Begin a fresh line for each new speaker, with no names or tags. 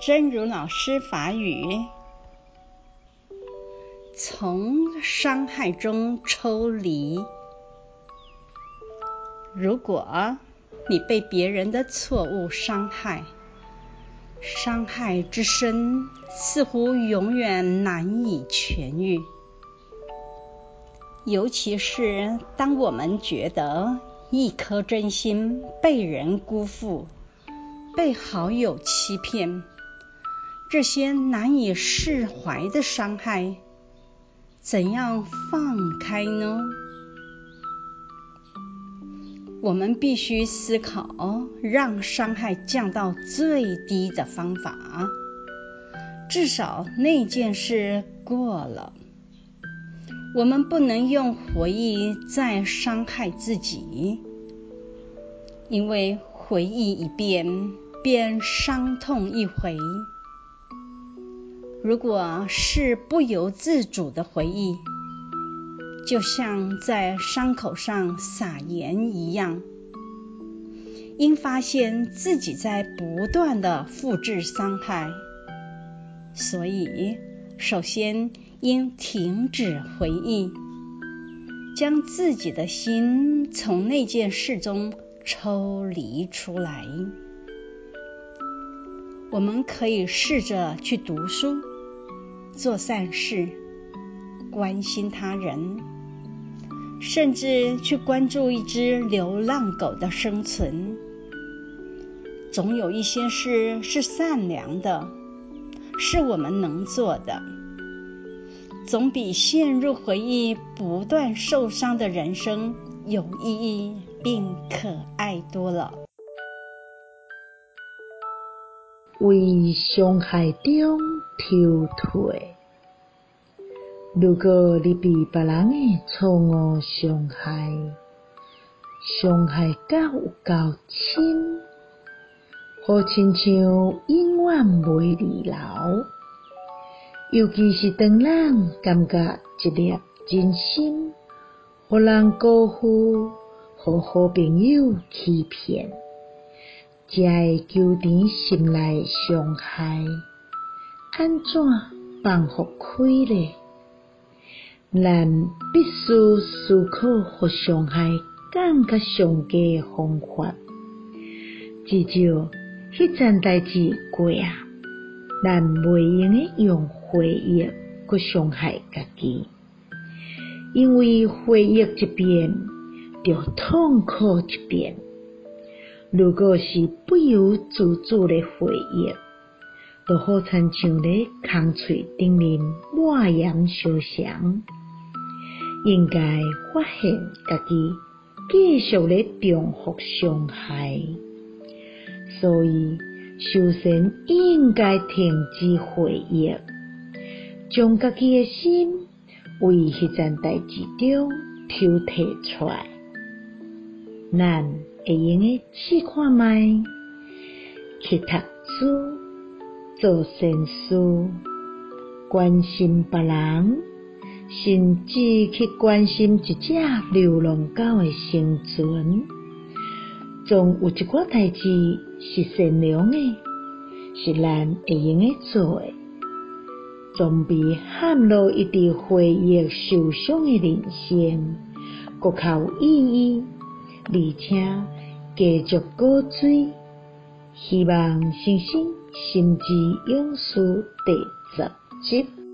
真如老师法语：从伤害中抽离。如果你被别人的错误伤害，伤害之深，似乎永远难以痊愈。尤其是当我们觉得一颗真心被人辜负，被好友欺骗，这些难以释怀的伤害，怎样放开呢？我们必须思考让伤害降到最低的方法，至少那件事过了。我们不能用回忆再伤害自己，因为回忆一遍，便伤痛一回。如果是不由自主的回忆，就像在伤口上撒盐一样，因发现自己在不断的复制伤害，所以首先应停止回忆，将自己的心从那件事中抽离出来。我们可以试着去读书、做善事、关心他人，甚至去关注一只流浪狗的生存。总有一些事是善良的，是我们能做的。总比陷入回忆、不断受伤的人生有意义并可爱多了。
为上海中抽退。如果你被别人的错误伤害，伤害到有够深，好亲像永远袂离牢。尤其是当人感觉一粒真心，互人辜负，互好朋友欺骗，才会纠缠心内伤害，安怎放复开呢？咱必须思考，予伤害降较上低的方法。至少，迄件代志过啊，咱袂用的用。回忆去伤害家己，因为回忆一遍，就痛苦一遍。如果是不由自主的回忆，就好亲像咧空喙顶面抹盐烧肠，应该发现家己继续咧重复伤害，所以首先应该停止回忆。将家己诶心为迄件代志中抽提出来，咱会用诶试看觅，去读书、做善事、关心别人，甚至去关心一只流浪狗的生存。总有一寡代志是善良的，是咱会用的做诶。总比陷入一直回忆受伤的人生，阁较有意义，而且继续高追。希望新生心之勇士第十集。